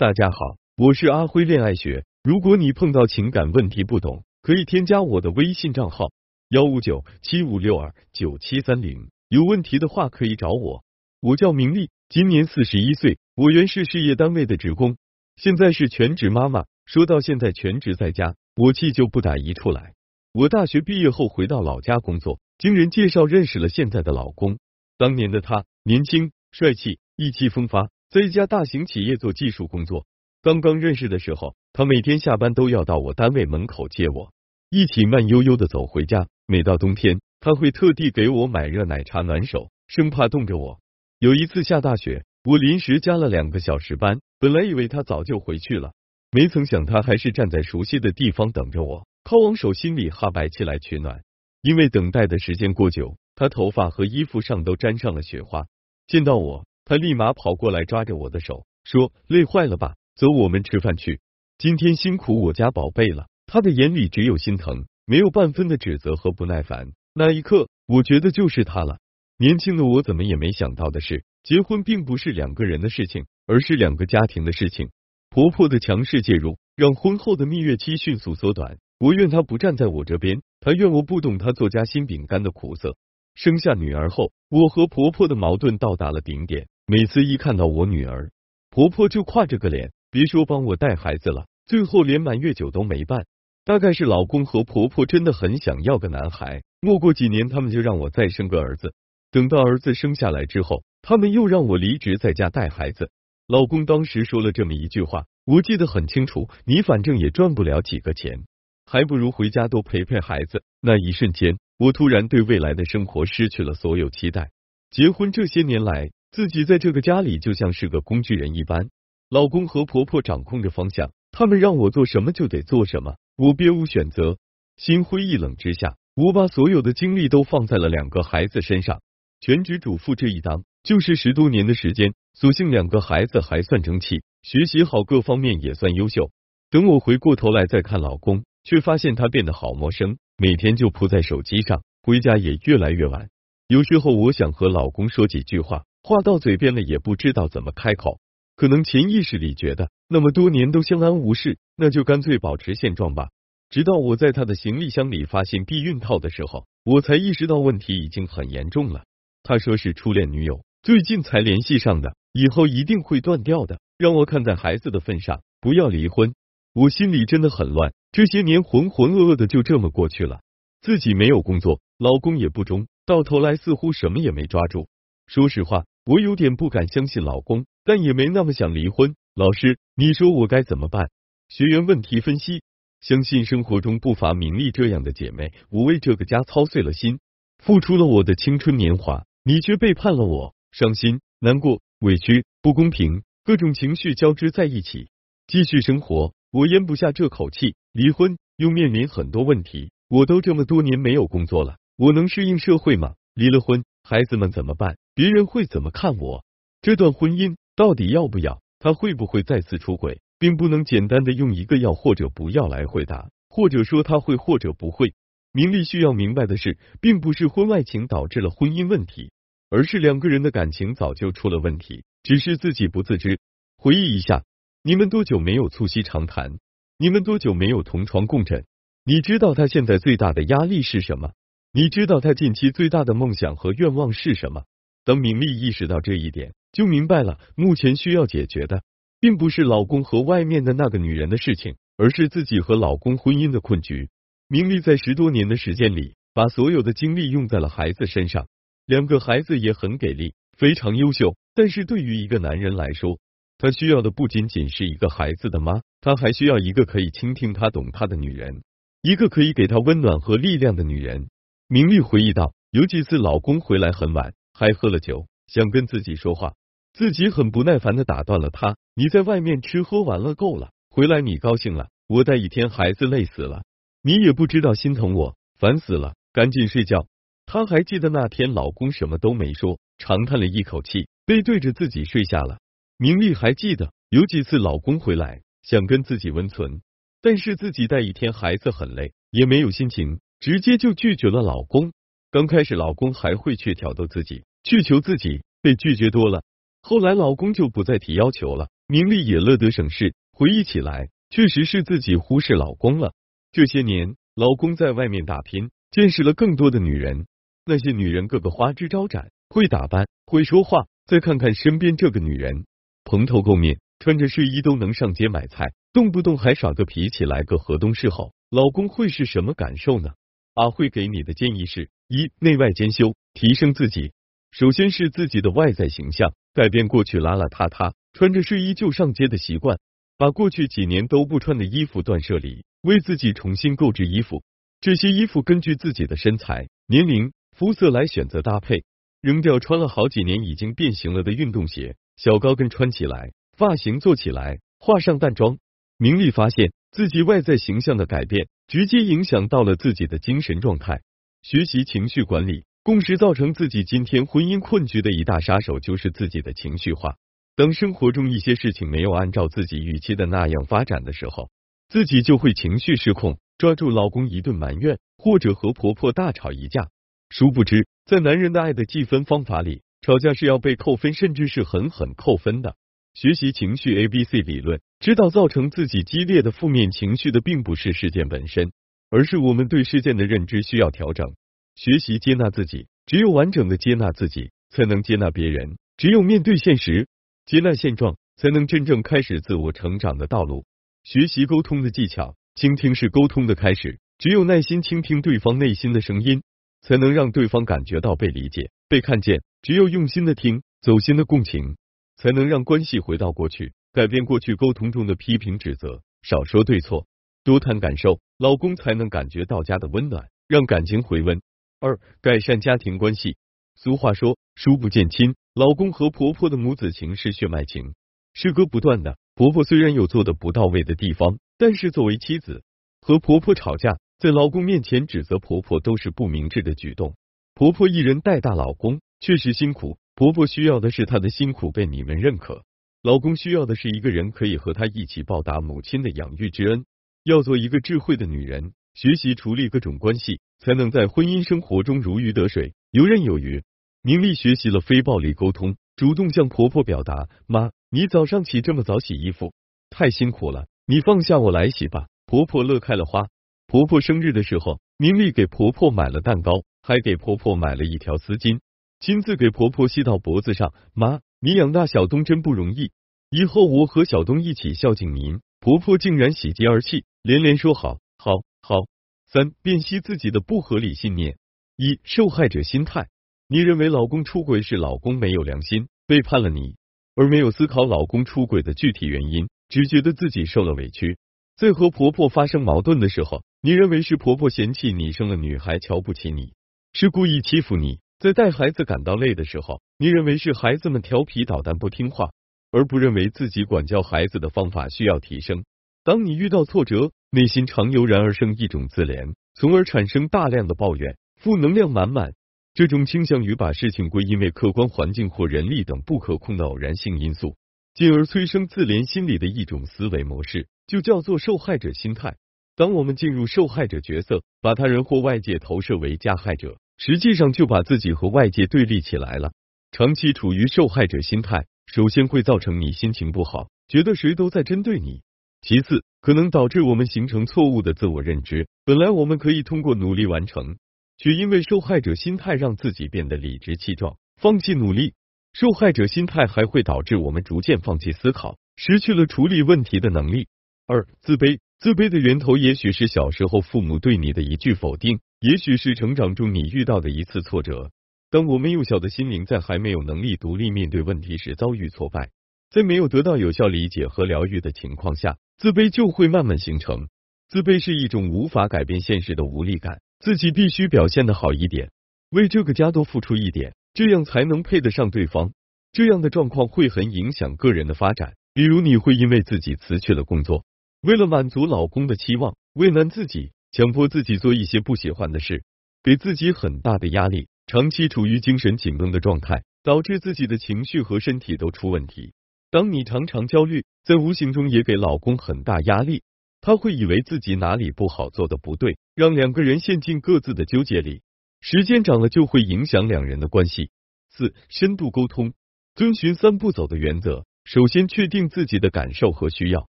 大家好，我是阿辉恋爱学。如果你碰到情感问题不懂，可以添加我的微信账号幺五九七五六二九七三零。有问题的话可以找我。我叫明丽，今年四十一岁，我原是事业单位的职工，现在是全职妈妈。说到现在全职在家，我气就不打一处来。我大学毕业后回到老家工作，经人介绍认识了现在的老公。当年的他年轻帅气，意气风发。在一家大型企业做技术工作，刚刚认识的时候，他每天下班都要到我单位门口接我，一起慢悠悠的走回家。每到冬天，他会特地给我买热奶茶暖手，生怕冻着我。有一次下大雪，我临时加了两个小时班，本来以为他早就回去了，没曾想他还是站在熟悉的地方等着我，靠往手心里哈白气来取暖。因为等待的时间过久，他头发和衣服上都沾上了雪花。见到我。他立马跑过来抓着我的手，说：“累坏了吧？走，我们吃饭去。今天辛苦我家宝贝了。”他的眼里只有心疼，没有半分的指责和不耐烦。那一刻，我觉得就是他了。年轻的我怎么也没想到的是，结婚并不是两个人的事情，而是两个家庭的事情。婆婆的强势介入，让婚后的蜜月期迅速缩短。我怨她不站在我这边，她怨我不懂她做夹心饼干的苦涩。生下女儿后，我和婆婆的矛盾到达了顶点。每次一看到我女儿，婆婆就挎着个脸，别说帮我带孩子了，最后连满月酒都没办。大概是老公和婆婆真的很想要个男孩，没过几年他们就让我再生个儿子。等到儿子生下来之后，他们又让我离职在家带孩子。老公当时说了这么一句话，我记得很清楚：你反正也赚不了几个钱，还不如回家多陪陪孩子。那一瞬间，我突然对未来的生活失去了所有期待。结婚这些年来。自己在这个家里就像是个工具人一般，老公和婆婆掌控着方向，他们让我做什么就得做什么，我别无选择。心灰意冷之下，我把所有的精力都放在了两个孩子身上。全职主妇这一当就是十多年的时间，所幸两个孩子还算争气，学习好，各方面也算优秀。等我回过头来再看老公，却发现他变得好陌生，每天就扑在手机上，回家也越来越晚。有时候我想和老公说几句话。话到嘴边了，也不知道怎么开口。可能潜意识里觉得那么多年都相安无事，那就干脆保持现状吧。直到我在他的行李箱里发现避孕套的时候，我才意识到问题已经很严重了。他说是初恋女友，最近才联系上的，以后一定会断掉的。让我看在孩子的份上，不要离婚。我心里真的很乱，这些年浑浑噩噩的就这么过去了。自己没有工作，老公也不忠，到头来似乎什么也没抓住。说实话。我有点不敢相信老公，但也没那么想离婚。老师，你说我该怎么办？学员问题分析：相信生活中不乏明丽这样的姐妹，我为这个家操碎了心，付出了我的青春年华，你却背叛了我，伤心、难过、委屈、不公平，各种情绪交织在一起。继续生活，我咽不下这口气；离婚又面临很多问题。我都这么多年没有工作了，我能适应社会吗？离了婚，孩子们怎么办？别人会怎么看我？这段婚姻到底要不要？他会不会再次出轨？并不能简单的用一个要或者不要来回答，或者说他会或者不会。明丽需要明白的是，并不是婚外情导致了婚姻问题，而是两个人的感情早就出了问题，只是自己不自知。回忆一下，你们多久没有促膝长谈？你们多久没有同床共枕？你知道他现在最大的压力是什么？你知道他近期最大的梦想和愿望是什么？当明丽意识到这一点，就明白了，目前需要解决的，并不是老公和外面的那个女人的事情，而是自己和老公婚姻的困局。明丽在十多年的时间里，把所有的精力用在了孩子身上，两个孩子也很给力，非常优秀。但是对于一个男人来说，他需要的不仅仅是一个孩子的妈，他还需要一个可以倾听他、懂他的女人，一个可以给他温暖和力量的女人。明丽回忆道，有几次老公回来很晚。还喝了酒，想跟自己说话，自己很不耐烦的打断了他。你在外面吃喝玩乐够了，回来你高兴了，我带一天孩子累死了，你也不知道心疼我，烦死了，赶紧睡觉。他还记得那天老公什么都没说，长叹了一口气，背对着自己睡下了。明丽还记得有几次老公回来想跟自己温存，但是自己带一天孩子很累，也没有心情，直接就拒绝了老公。刚开始老公还会去挑逗自己。去求自己被拒绝多了，后来老公就不再提要求了，明丽也乐得省事。回忆起来，确实是自己忽视老公了。这些年，老公在外面打拼，见识了更多的女人，那些女人个个花枝招展，会打扮，会说话。再看看身边这个女人，蓬头垢面，穿着睡衣都能上街买菜，动不动还耍个脾气，来个河东狮吼，老公会是什么感受呢？阿慧给你的建议是：一、内外兼修，提升自己。首先是自己的外在形象，改变过去邋邋遢遢、穿着睡衣就上街的习惯，把过去几年都不穿的衣服断舍离，为自己重新购置衣服。这些衣服根据自己的身材、年龄、肤色来选择搭配，扔掉穿了好几年已经变形了的运动鞋、小高跟，穿起来，发型做起来，化上淡妆。明丽发现自己外在形象的改变，直接影响到了自己的精神状态，学习情绪管理。共识造成自己今天婚姻困局的一大杀手就是自己的情绪化。当生活中一些事情没有按照自己预期的那样发展的时候，自己就会情绪失控，抓住老公一顿埋怨，或者和婆婆大吵一架。殊不知，在男人的爱的计分方法里，吵架是要被扣分，甚至是狠狠扣分的。学习情绪 A B C 理论，知道造成自己激烈的负面情绪的，并不是事件本身，而是我们对事件的认知需要调整。学习接纳自己，只有完整的接纳自己，才能接纳别人。只有面对现实，接纳现状，才能真正开始自我成长的道路。学习沟通的技巧，倾听是沟通的开始。只有耐心倾听对方内心的声音，才能让对方感觉到被理解、被看见。只有用心的听，走心的共情，才能让关系回到过去，改变过去沟通中的批评指责，少说对错，多谈感受，老公才能感觉到家的温暖，让感情回温。二、改善家庭关系。俗话说，叔不见亲，老公和婆婆的母子情是血脉情，事隔不断的。婆婆虽然有做的不到位的地方，但是作为妻子，和婆婆吵架，在老公面前指责婆婆都是不明智的举动。婆婆一人带大老公，确实辛苦。婆婆需要的是她的辛苦被你们认可，老公需要的是一个人可以和他一起报答母亲的养育之恩。要做一个智慧的女人。学习处理各种关系，才能在婚姻生活中如鱼得水、游刃有余。明丽学习了非暴力沟通，主动向婆婆表达：“妈，你早上起这么早洗衣服，太辛苦了，你放下我来洗吧。”婆婆乐开了花。婆婆生日的时候，明丽给婆婆买了蛋糕，还给婆婆买了一条丝巾，亲自给婆婆系到脖子上。妈，你养大小东真不容易，以后我和小东一起孝敬您。婆婆竟然喜极而泣，连连说好。好，好。三、辨析自己的不合理信念。一、受害者心态。你认为老公出轨是老公没有良心，背叛了你，而没有思考老公出轨的具体原因，只觉得自己受了委屈。在和婆婆发生矛盾的时候，你认为是婆婆嫌弃你生了女孩，瞧不起你，是故意欺负你。在带孩子感到累的时候，你认为是孩子们调皮捣蛋不听话，而不认为自己管教孩子的方法需要提升。当你遇到挫折，内心常油然而生一种自怜，从而产生大量的抱怨，负能量满满。这种倾向于把事情归因为客观环境或人力等不可控的偶然性因素，进而催生自怜心理的一种思维模式，就叫做受害者心态。当我们进入受害者角色，把他人或外界投射为加害者，实际上就把自己和外界对立起来了。长期处于受害者心态，首先会造成你心情不好，觉得谁都在针对你。其次，可能导致我们形成错误的自我认知。本来我们可以通过努力完成，却因为受害者心态让自己变得理直气壮，放弃努力。受害者心态还会导致我们逐渐放弃思考，失去了处理问题的能力。二、自卑，自卑的源头也许是小时候父母对你的一句否定，也许是成长中你遇到的一次挫折。当我们幼小的心灵在还没有能力独立面对问题时遭遇挫败，在没有得到有效理解和疗愈的情况下。自卑就会慢慢形成。自卑是一种无法改变现实的无力感，自己必须表现的好一点，为这个家多付出一点，这样才能配得上对方。这样的状况会很影响个人的发展。比如，你会因为自己辞去了工作，为了满足老公的期望，为难自己，强迫自己做一些不喜欢的事，给自己很大的压力，长期处于精神紧绷的状态，导致自己的情绪和身体都出问题。当你常常焦虑，在无形中也给老公很大压力，他会以为自己哪里不好，做的不对，让两个人陷进各自的纠结里，时间长了就会影响两人的关系。四、深度沟通，遵循三步走的原则，首先确定自己的感受和需要，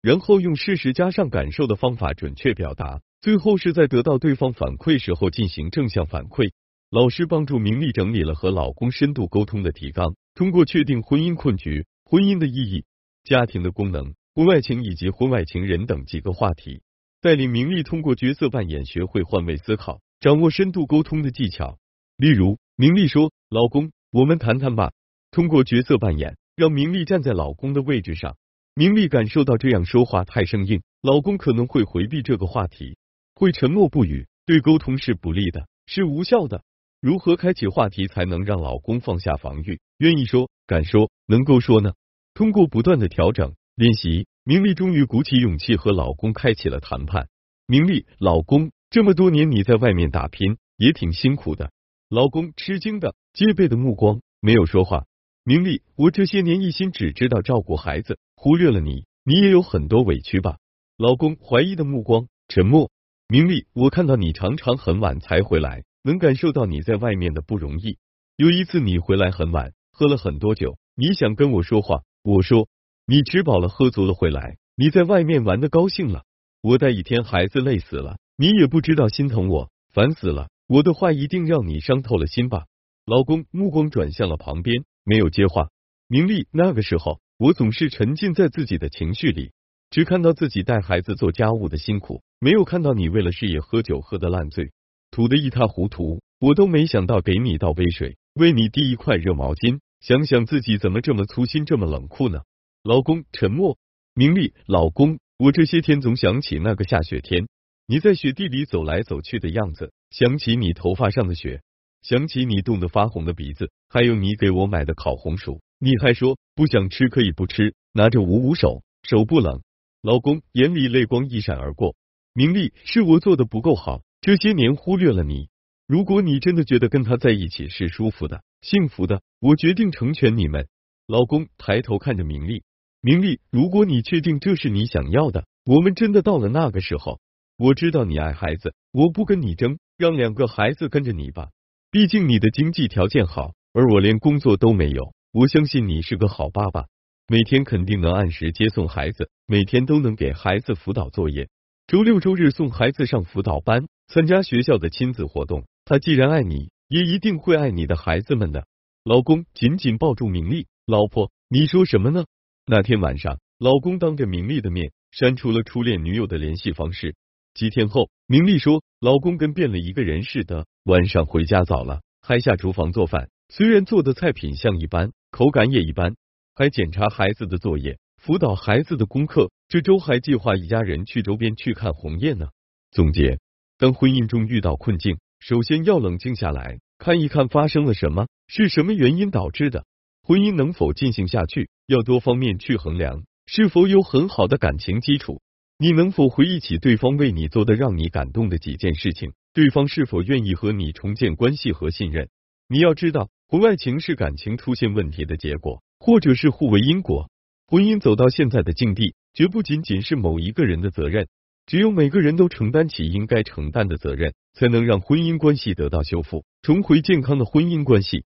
然后用事实加上感受的方法准确表达，最后是在得到对方反馈时候进行正向反馈。老师帮助明丽整理了和老公深度沟通的提纲，通过确定婚姻困局、婚姻的意义、家庭的功能、婚外情以及婚外情人等几个话题，带领明丽通过角色扮演学会换位思考，掌握深度沟通的技巧。例如，明丽说：“老公，我们谈谈吧。”通过角色扮演，让明丽站在老公的位置上。明丽感受到这样说话太生硬，老公可能会回避这个话题，会沉默不语，对沟通是不利的，是无效的。如何开启话题才能让老公放下防御，愿意说、敢说、能够说呢？通过不断的调整练习，明丽终于鼓起勇气和老公开启了谈判。明丽，老公，这么多年你在外面打拼也挺辛苦的。老公吃惊的、戒备的目光，没有说话。明丽，我这些年一心只知道照顾孩子，忽略了你，你也有很多委屈吧？老公怀疑的目光，沉默。明丽，我看到你常常很晚才回来。能感受到你在外面的不容易。有一次你回来很晚，喝了很多酒，你想跟我说话，我说你吃饱了喝足了回来，你在外面玩的高兴了，我带一天孩子累死了，你也不知道心疼我，烦死了。我的话一定让你伤透了心吧？老公目光转向了旁边，没有接话。明丽，那个时候我总是沉浸在自己的情绪里，只看到自己带孩子做家务的辛苦，没有看到你为了事业喝酒喝的烂醉。吐得一塌糊涂，我都没想到给你倒杯水，为你递一块热毛巾。想想自己怎么这么粗心，这么冷酷呢？老公沉默。明丽，老公，我这些天总想起那个下雪天，你在雪地里走来走去的样子，想起你头发上的雪，想起你冻得发红的鼻子，还有你给我买的烤红薯，你还说不想吃可以不吃，拿着捂捂手，手不冷。老公眼里泪光一闪而过。明丽，是我做的不够好。这些年忽略了你，如果你真的觉得跟他在一起是舒服的、幸福的，我决定成全你们。老公抬头看着明丽，明丽，如果你确定这是你想要的，我们真的到了那个时候，我知道你爱孩子，我不跟你争，让两个孩子跟着你吧。毕竟你的经济条件好，而我连工作都没有。我相信你是个好爸爸，每天肯定能按时接送孩子，每天都能给孩子辅导作业，周六周日送孩子上辅导班。参加学校的亲子活动，他既然爱你，也一定会爱你的孩子们的。老公紧紧抱住明丽，老婆，你说什么呢？那天晚上，老公当着明丽的面删除了初恋女友的联系方式。几天后，明丽说，老公跟变了一个人似的，晚上回家早了，还下厨房做饭，虽然做的菜品相一般，口感也一般，还检查孩子的作业，辅导孩子的功课。这周还计划一家人去周边去看红叶呢。总结。当婚姻中遇到困境，首先要冷静下来，看一看发生了什么，是什么原因导致的，婚姻能否进行下去，要多方面去衡量，是否有很好的感情基础，你能否回忆起对方为你做的让你感动的几件事情，对方是否愿意和你重建关系和信任。你要知道，婚外情是感情出现问题的结果，或者是互为因果。婚姻走到现在的境地，绝不仅仅是某一个人的责任。只有每个人都承担起应该承担的责任，才能让婚姻关系得到修复，重回健康的婚姻关系。